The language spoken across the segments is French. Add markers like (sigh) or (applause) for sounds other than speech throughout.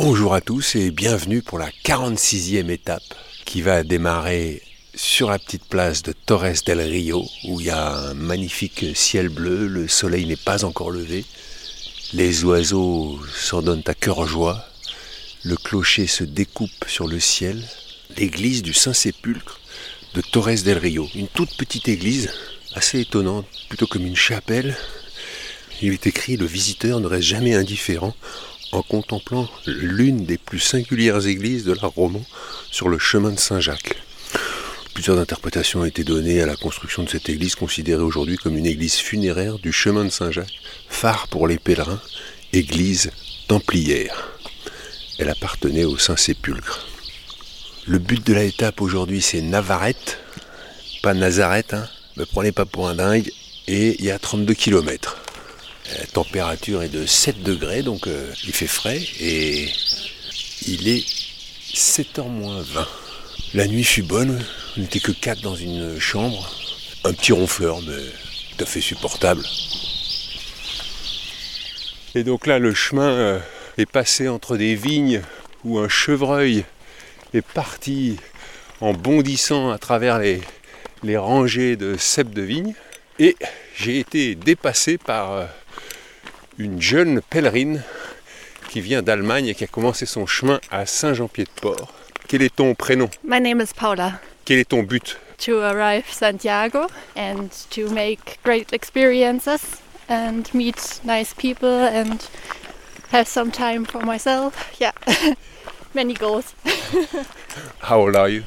Bonjour à tous et bienvenue pour la 46e étape qui va démarrer sur la petite place de Torres del Rio où il y a un magnifique ciel bleu, le soleil n'est pas encore levé, les oiseaux s'en donnent à cœur joie, le clocher se découpe sur le ciel, l'église du Saint-Sépulcre de Torres del Rio, une toute petite église assez étonnante, plutôt comme une chapelle. Il est écrit Le visiteur ne reste jamais indifférent en contemplant l'une des plus singulières églises de l'art roman sur le chemin de Saint-Jacques. Plusieurs interprétations ont été données à la construction de cette église considérée aujourd'hui comme une église funéraire du chemin de Saint-Jacques, phare pour les pèlerins, église templière. Elle appartenait au Saint-Sépulcre. Le but de la étape aujourd'hui c'est Navarette, pas Nazareth, hein, me prenez pas pour un dingue, et il y a 32 km. La température est de 7 degrés, donc euh, il fait frais et il est 7h moins 20. La nuit fut bonne, on n'était que 4 dans une chambre, un petit ronfleur, mais tout à fait supportable. Et donc là, le chemin euh, est passé entre des vignes où un chevreuil est parti en bondissant à travers les, rangées de cèpes de vignes. Et j'ai été dépassé par euh, une jeune pèlerine qui vient d'Allemagne et qui a commencé son chemin à Saint-Jean-Pied-de-Port. Quel est ton prénom? My name is Paula. Quel est ton but? To arrive Santiago and to make great experiences and meet nice people and have some time for myself. Yeah, (laughs) many goals. (laughs) How old are you?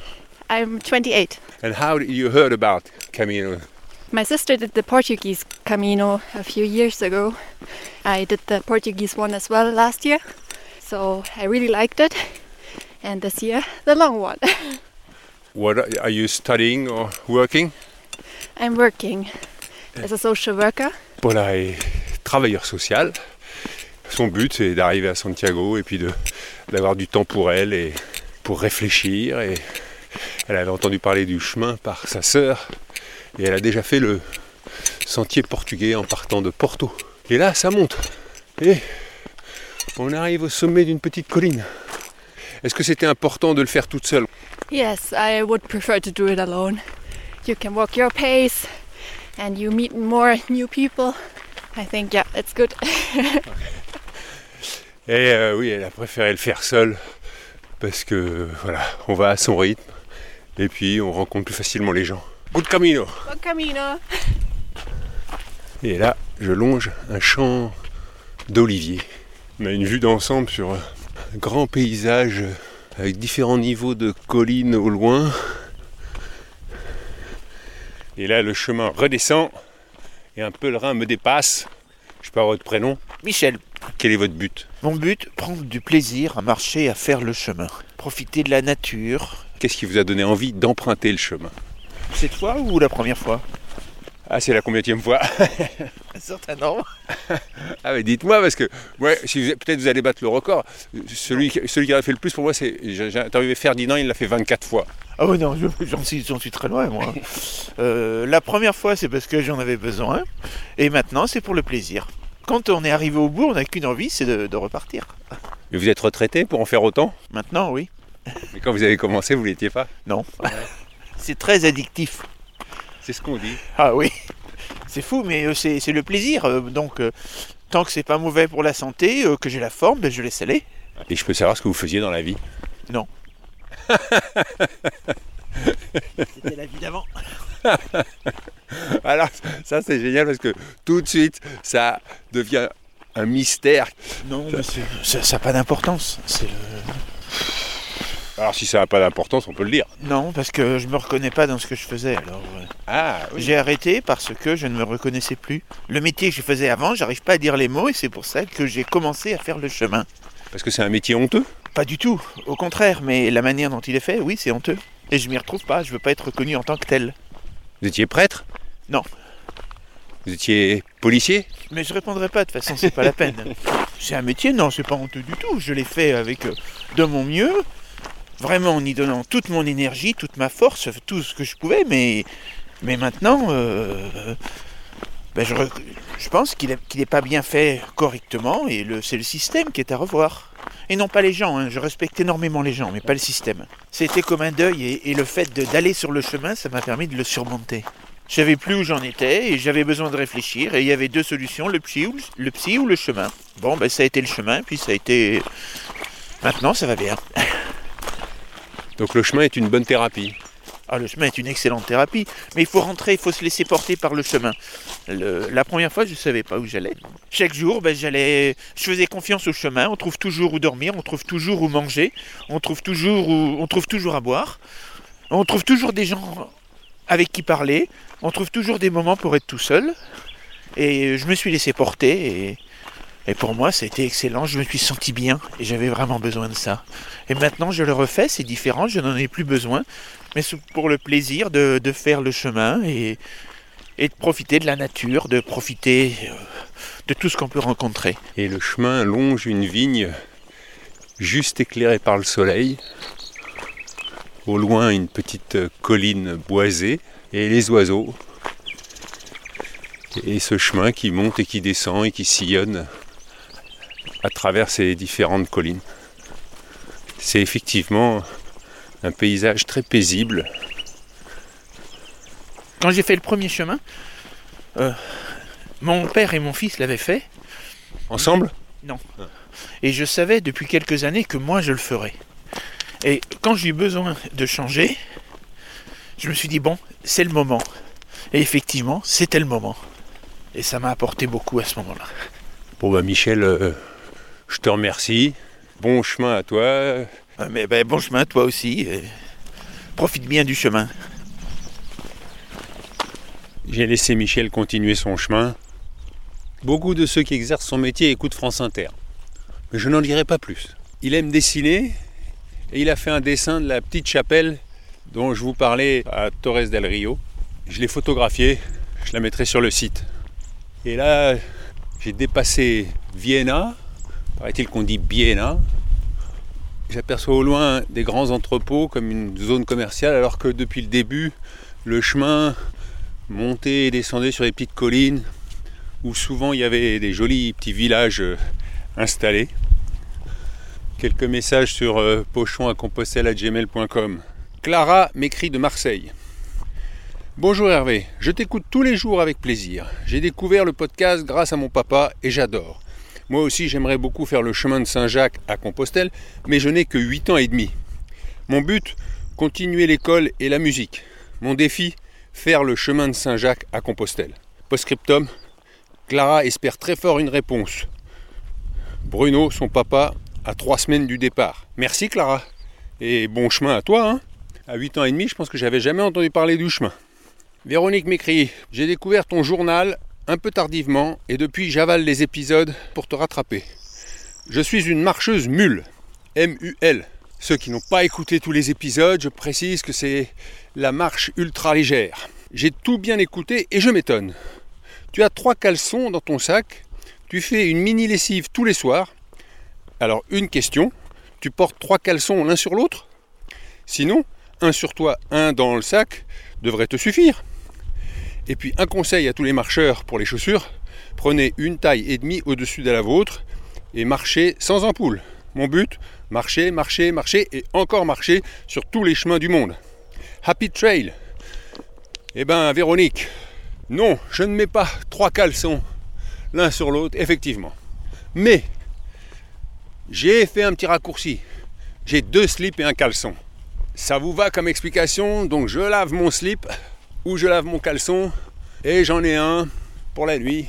I'm 28. And how did you heard about Camino My sister did the Portuguese Camino a few years ago. I did the Portuguese one as well last year, so I really liked it. And this year, the long one. (laughs) What are- you studying or working? I'm working as a social worker. Paula est travailleur social. Son but c'est d'arriver à Santiago et puis d'avoir du temps pour elle et pour réfléchir. Et elle avait entendu parler du chemin par sa sœur et elle a déjà fait le sentier portugais en partant de Porto. Et là, ça monte. Et on arrive au sommet d'une petite colline. Est-ce que c'était important de le faire toute seule? Yes, I would prefer to do it alone. You can walk your pace and you meet more new people. I think, yeah, it's good. (laughs) Et euh, oui, elle a préféré le faire seule parce que voilà, on va à son rythme et puis on rencontre plus facilement les gens. Good camino. Bon camino. Et là, je longe un champ d'oliviers. On a une vue d'ensemble sur un grand paysage avec différents niveaux de collines au loin. Et là, le chemin redescend et un pèlerin me dépasse. Je avoir votre prénom. Michel, Quel est votre but? Mon but, prendre du plaisir à marcher, à faire le chemin. Profiter de la nature. Qu'est-ce qui vous a donné envie d'emprunter le chemin? Cette fois ou la première fois? Ah, c'est la combienième fois Un certain nombre. Ah, mais dites-moi, parce que ouais, si peut-être vous allez battre le record. Celui, qui- celui qui a fait le plus pour moi, c'est. J'ai interviewé Ferdinand, il l'a fait 24 fois. Ah oui, non, je- j'en suis, très loin, moi. (laughs) Euh, la première fois, c'est parce que j'en avais besoin. Et maintenant, c'est pour le plaisir. Quand on est arrivé au bout, on n'a qu'une envie, c'est de, de repartir. Mais vous êtes retraité pour en faire autant? Maintenant, oui. Mais quand vous avez commencé, vous l'étiez pas? Non. C'est très addictif. C'est ce qu'on dit. Ah oui. C'est fou, mais euh, c'est c'est le plaisir. euh, Donc, euh, tant que c'est pas mauvais pour la santé, euh, que j'ai la forme, ben, je laisse aller. Et je peux savoir ce que vous faisiez dans la vie? (laughs) C'était la vie d'avant. Alors, ça c'est génial parce que tout de suite, ça devient un mystère. Non, mais c'est- ça n'a pas d'importance. C'est le- Alors, si ça n'a pas d'importance, on peut le dire. Non, parce que je me reconnais pas dans ce que je faisais. Alors, euh, Ah, oui. j'ai arrêté parce que je ne me reconnaissais plus. Le métier que je faisais avant, j'arrive pas à dire les mots et c'est pour ça que j'ai commencé à faire le chemin. Parce que c'est un métier honteux? Pas du tout, au contraire, mais la manière dont il est fait, oui, c'est honteux. Et je m'y retrouve pas, je veux pas être reconnu en tant que tel. Vous étiez prêtre? Non. Vous étiez policier? Mais je répondrai pas, de toute façon, c'est pas la peine. (laughs) C'est un métier, non, c'est pas honteux du tout. Je l'ai fait avec euh, de mon mieux, vraiment en y donnant toute mon énergie, toute ma force, tout ce que je pouvais, mais, mais maintenant, euh, ben, je, pense qu'il n'est pas bien fait correctement et c'est le système qui est à revoir. Et non pas les gens, hein. je respecte énormément les gens, mais pas le système. C'était comme un deuil et, le fait d'aller sur le chemin, ça m'a permis de le surmonter. Je savais plus où j'en étais et j'avais besoin de réfléchir et il y avait deux solutions, le psy ou le, le psy ou le chemin. Bon, ben ça a été le chemin, puis ça a été... Maintenant, ça va bien. (laughs) Donc le chemin est une bonne thérapie. Ah, le chemin est une excellente thérapie, mais il faut rentrer, il faut se laisser porter par le chemin. La première fois, je ne savais pas où j'allais. Chaque jour, ben, j'allais, je faisais confiance au chemin. On trouve toujours où dormir, on trouve toujours où manger, on trouve toujours où, on trouve toujours à boire, on trouve toujours des gens avec qui parler, on trouve toujours des moments pour être tout seul. Et je me suis laissé porter et pour moi, ça a été excellent. Je me suis senti bien et j'avais vraiment besoin de ça. Et maintenant, je le refais, c'est différent, je n'en ai plus besoin mais c'est pour le plaisir de, faire le chemin et, et de profiter de la nature, de profiter euh, de tout ce qu'on peut rencontrer. Et le chemin longe une vigne juste éclairée par le soleil. Au loin, une petite colline boisée et les oiseaux. Et ce chemin qui monte et qui descend et qui sillonne à travers ces différentes collines. C'est effectivement un paysage très paisible. Quand j'ai fait le premier chemin, euh, mon père et mon fils l'avaient fait Ensemble? Et je savais depuis quelques années que moi je le ferais. Et quand j'ai eu besoin de changer, je me suis dit bon, c'est le moment. Et effectivement, c'était le moment. Et ça m'a apporté beaucoup à ce moment-là. Bon bah Michel, euh, je te remercie. Bon chemin à toi. Euh, Mais ben, bon chemin, toi aussi. profite bien du chemin. J'ai laissé Michel continuer son chemin. Beaucoup de ceux qui exercent son métier écoutent France Inter. Mais je n'en dirai pas plus. Il aime dessiner et il a fait un dessin de la petite chapelle dont je vous parlais à Torres del Rio. Je l'ai photographié, je la mettrai sur le site. Et là, j'ai dépassé Vienna, paraît-il qu'on dit Biena. J'aperçois au loin des grands entrepôts comme une zone commerciale alors que depuis le début, le chemin montait et descendait sur les petites collines où souvent il y avait des jolis petits villages euh, installés. Quelques messages sur euh, pochon à gmail.com. Clara m'écrit de Marseille. Bonjour Hervé, je t'écoute tous les jours avec plaisir. J'ai découvert le podcast grâce à mon papa et j'adore. Moi aussi j'aimerais beaucoup faire le chemin de Saint-Jacques à Compostelle, mais je n'ai que 8 ans et demi. Mon but, continuer l'école et la musique. Mon défi, faire le chemin de Saint-Jacques à Compostelle. Postscriptum, Clara espère très fort une réponse. Bruno, son papa, à trois semaines du départ. Merci Clara. Et bon chemin à toi. Hein à 8 ans et demi, je pense que j'avais jamais entendu parler du chemin. Véronique m'écrit J'ai découvert ton journal un peu tardivement et depuis j'avale les épisodes pour te rattraper. Je suis une marcheuse mule. M-U-L. Ceux qui n'ont pas écouté tous les épisodes, je précise que c'est la marche ultra légère. J'ai tout bien écouté et je m'étonne. Tu as trois caleçons dans ton sac, tu fais une mini lessive tous les soirs. Alors une question, tu portes trois caleçons l'un sur l'autre? Sinon, un sur toi, un dans le sac devrait te suffire. Et puis un conseil à tous les marcheurs pour les chaussures, prenez une taille et demie au-dessus de la vôtre et marchez sans ampoule. Mon but, marcher, marcher, marcher et encore marcher sur tous les chemins du monde. Happy Trail. Eh ben Véronique, non, je ne mets pas trois caleçons l'un sur l'autre, effectivement. Mais j'ai fait un petit raccourci. J'ai deux slips et un caleçon. Ça vous va comme explication Donc je lave mon slip ou je lave mon caleçon et j'en ai un pour la nuit.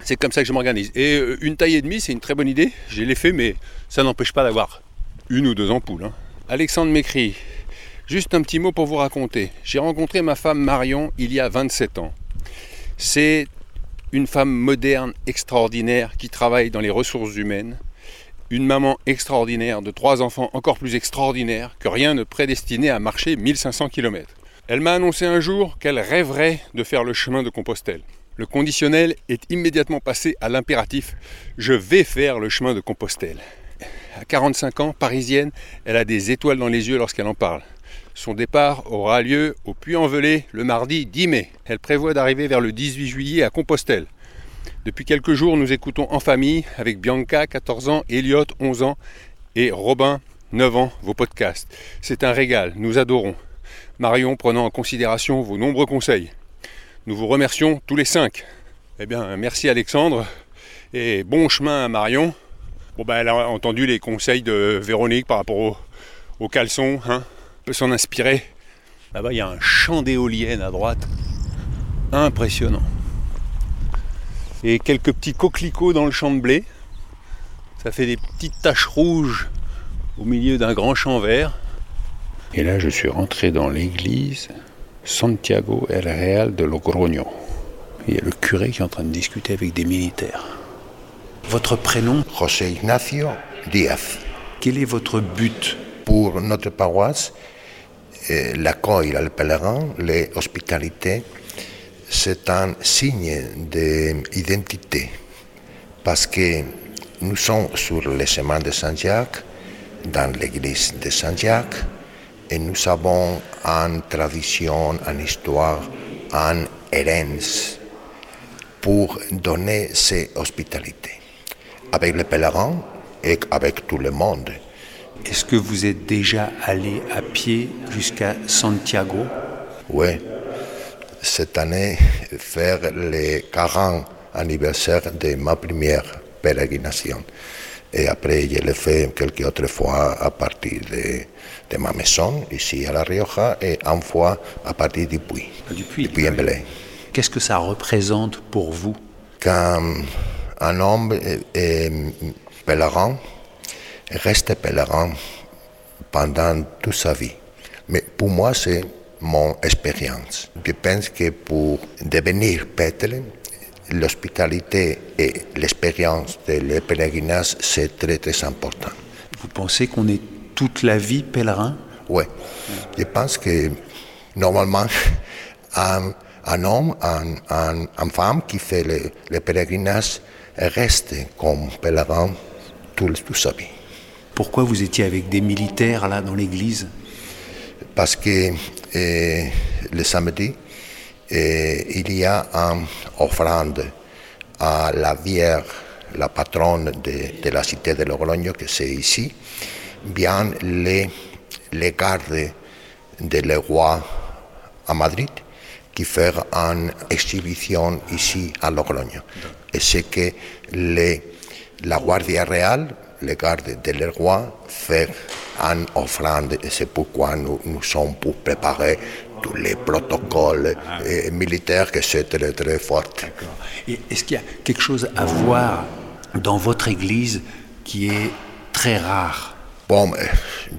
C'est comme ça que je m'organise. Et euh, une taille et demie, c'est une très bonne idée. J'ai l'ai fait, mais ça n'empêche pas d'avoir une ou deux ampoules. hein. Alexandre m'écrit Juste un petit mot pour vous raconter. J'ai rencontré ma femme Marion il y a 27 ans. C'est une femme moderne, extraordinaire, qui travaille dans les ressources humaines. Une maman extraordinaire de trois enfants encore plus extraordinaires que rien ne prédestinait à marcher 1500 km. Elle m'a annoncé un jour qu'elle rêverait de faire le chemin de Compostelle. Le conditionnel est immédiatement passé à l'impératif je vais faire le chemin de Compostelle. À 45 ans, parisienne, elle a des étoiles dans les yeux lorsqu'elle en parle. Son départ aura lieu au Puy-en-Velay le mardi 10 mai. Elle prévoit d'arriver vers le 18 juillet à Compostelle. Depuis quelques jours, nous écoutons en famille avec Bianca, 14 ans, Elliot, 11 ans, Et Robin, 9 ans, vos podcasts. C'est un régal, nous adorons. Marion prenant en considération vos nombreux conseils. Nous vous remercions tous les cinq. Eh bien, merci Alexandre et bon chemin à Marion. Bon, ben, elle a entendu les conseils de Véronique par rapport au, au caleçon. Hein. On peut s'en inspirer. Là-bas, il y a un champ d'éoliennes à droite. Impressionnant. Et quelques petits coquelicots dans le champ de blé. Ça fait des petites taches rouges au milieu d'un grand champ vert. Et là, je suis rentré dans l'église Santiago el Real de Logroño. Il y a le curé qui est en train de discuter avec des militaires. Votre prénom? José Ignacio Díaz. Quel est votre but? Pour notre paroisse, euh, l'accueil à pèlerin, l'hospitalité, c'est un signe d'identité. Parce que nous sommes sur le chemin de Saint-Jacques, dans l'église de Saint-Jacques, et nous avons une tradition, une histoire, une hérence pour donner ces hospitalités. Avec les pèlerins et avec tout le monde. Est-ce que vous êtes déjà allé à pied jusqu'à Santiago? Oui. Cette année, faire le 40 anniversaire de ma première pérégrination. Et après, je l'ai fait quelques autres fois à partir de, de, ma maison, ici à La Rioja, et une fois à partir du Puy. Du Puy, du en Belay. Qu'est-ce que ça représente pour vous? Quand un homme est, est pèlerin, reste pèlerin pendant toute sa vie. Mais pour moi, c'est mon expérience. Je pense que pour devenir prêtre, l'hospitalité et l'expérience de le pèlerinage, c'est très très important. Vous pensez qu'on est toute la vie pèlerin? Oui. Je pense que normalement, (laughs) un, un homme, un, un, une femme qui fait le, le pèlerinage reste comme pèlerin toute, toute sa vie. Pourquoi vous étiez avec des militaires là dans l'église? Parce que euh, le samedi, il y a une offrande à la Vierge, la patronne de, la cité de Logroño, que c'est ici, bien les, les gardes de le roi à Madrid qui font une exhibition ici à Logroño. Et c'est que les, la Guardia Real, les gardes de le roi, font une offrande et c'est pourquoi nous, nous sommes pour préparer tous les protocoles ah. militaires que c'est très très fort. Et est-ce qu'il y a quelque chose à voir dans votre église qui est très rare? Bon,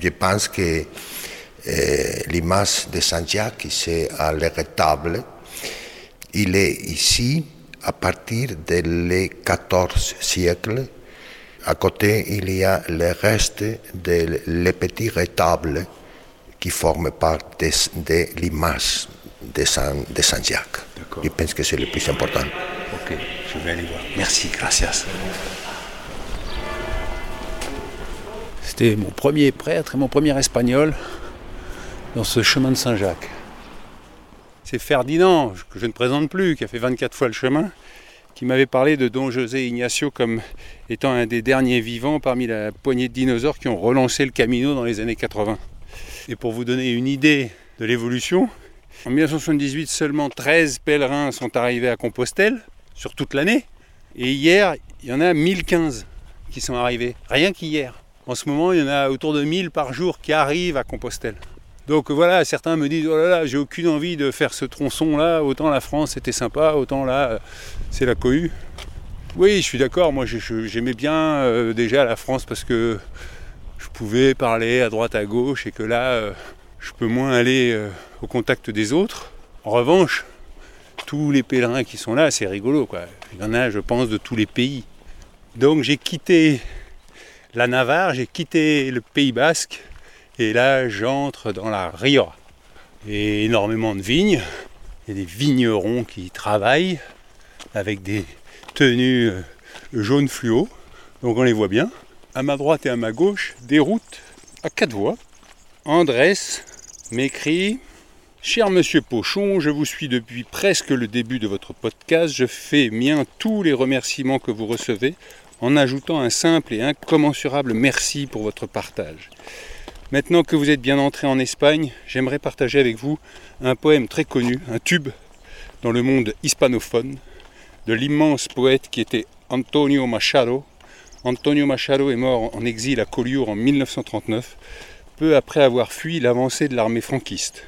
je pense que euh, l'image de Saint-Jacques, c'est à l'étable. Il est ici à partir du XIV siècle. À côté, il y a le reste de les petits rétables qui forment part de, de l'image de Saint, de Saint Jacques. Je pense que c'est le plus important. Ok, je vais aller voir. Merci, gracias. C'était mon premier prêtre et mon premier espagnol dans ce chemin de Saint-Jacques. C'est Ferdinand, que je ne présente plus, qui a fait 24 fois le chemin, qui m'avait parlé de Don José Ignacio comme étant un des derniers vivants parmi la poignée de dinosaures qui ont relancé le Camino dans les années 80. Et pour vous donner une idée de l'évolution, en 1978, seulement 13 pèlerins sont arrivés à Compostelle sur toute l'année. Et hier, il y en a 1015 qui sont arrivés, rien qu'hier. En ce moment, il y en a autour de 1000 par jour qui arrivent à Compostelle. Donc voilà, certains me disent, oh là là, j'ai aucune envie de faire ce tronçon-là, autant la France c'était sympa, autant là, c'est la cohue. Oui, je suis d'accord, moi j'aimais bien euh, déjà la France parce que je pouvais parler à droite à gauche et que là, euh, je peux moins aller euh, au contact des autres. En revanche, tous les pèlerins qui sont là, c'est rigolo. Quoi. Il y en a, je pense, de tous les pays. Donc j'ai quitté la Navarre, j'ai quitté le Pays Basque, et là j'entre dans la Rioja. Et énormément de vignes, il y a des vignerons qui travaillent avec des tenues euh, jaunes fluo, donc on les voit bien. À ma droite et à ma gauche, des routes à quatre voies. Andrés m'écrit Cher monsieur Pochon, je vous suis depuis presque le début de votre podcast. Je fais mien tous les remerciements que vous recevez en ajoutant un simple et incommensurable merci pour votre partage. Maintenant que vous êtes bien entré en Espagne, j'aimerais partager avec vous un poème très connu, un tube dans le monde hispanophone, de l'immense poète qui était Antonio Machado. Antonio Machado est mort en exil à Collioure en 1939, peu après avoir fui l'avancée de l'armée franquiste.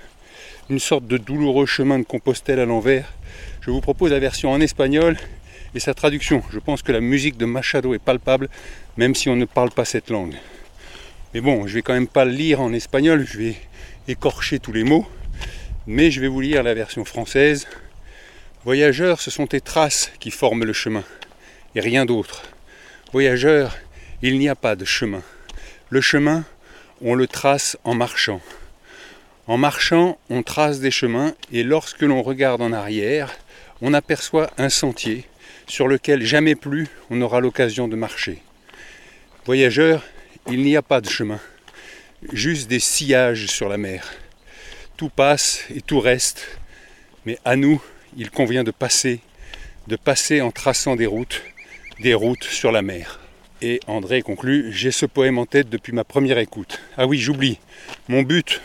Une sorte de douloureux chemin de Compostelle à l'envers. Je vous propose la version en espagnol et sa traduction. Je pense que la musique de Machado est palpable, même si on ne parle pas cette langue. Mais bon, je vais quand même pas le lire en espagnol, je vais écorcher tous les mots, mais je vais vous lire la version française. Voyageurs, ce sont tes traces qui forment le chemin, et rien d'autre. Voyageurs, il n'y a pas de chemin. Le chemin, on le trace en marchant. En marchant, on trace des chemins, et lorsque l'on regarde en arrière, on aperçoit un sentier sur lequel jamais plus on aura l'occasion de marcher. Voyageurs, il n'y a pas de chemin, juste des sillages sur la mer. Tout passe et tout reste, mais à nous, il convient de passer, de passer en traçant des routes, des routes sur la mer. Et André conclut, j'ai ce poème en tête depuis ma première écoute. Ah oui, j'oublie, mon but,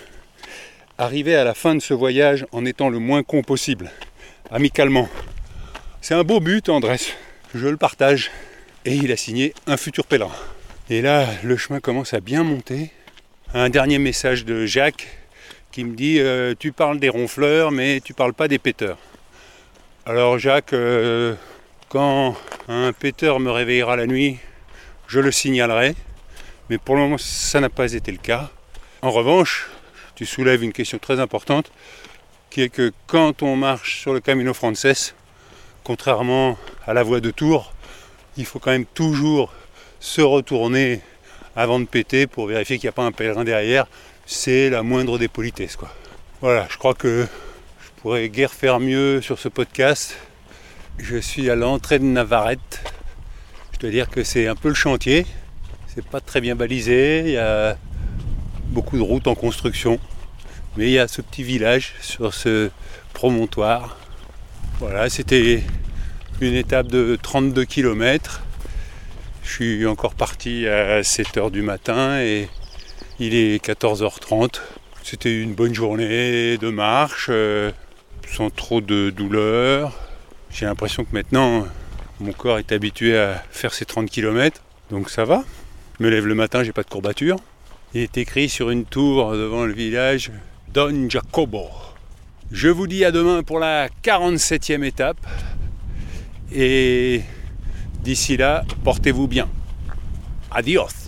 arriver à la fin de ce voyage en étant le moins con possible, amicalement. C'est un beau but, André, je le partage. Et il a signé un futur pèlerin. Et là, le chemin commence à bien monter. Un dernier message de Jacques qui me dit euh, Tu parles des ronfleurs, mais tu parles pas des péteurs. Alors, Jacques, euh, quand un péteur me réveillera la nuit, je le signalerai. Mais pour le moment, ça n'a pas été le cas. En revanche, tu soulèves une question très importante qui est que quand on marche sur le Camino Frances, contrairement à la voie de Tours, il faut quand même toujours se retourner avant de péter pour vérifier qu'il n'y a pas un pèlerin derrière, c'est la moindre des politesses. Voilà, je crois que je pourrais guère faire mieux sur ce podcast. Je suis à l'entrée de Navarrete. Je dois dire que c'est un peu le chantier. C'est pas très bien balisé, il y a beaucoup de routes en construction. Mais il y a ce petit village sur ce promontoire. Voilà, c'était une étape de 32 km je suis encore parti à 7h du matin et il est 14h30. C'était une bonne journée de marche, euh, sans trop de douleur. J'ai l'impression que maintenant, mon corps est habitué à faire ses 30 km, donc ça va. Je me lève le matin, j'ai pas de courbature. Il est écrit sur une tour devant le village Don Jacobo. Je vous dis à demain pour la 47e étape. Et D'ici là, portez-vous bien. Adios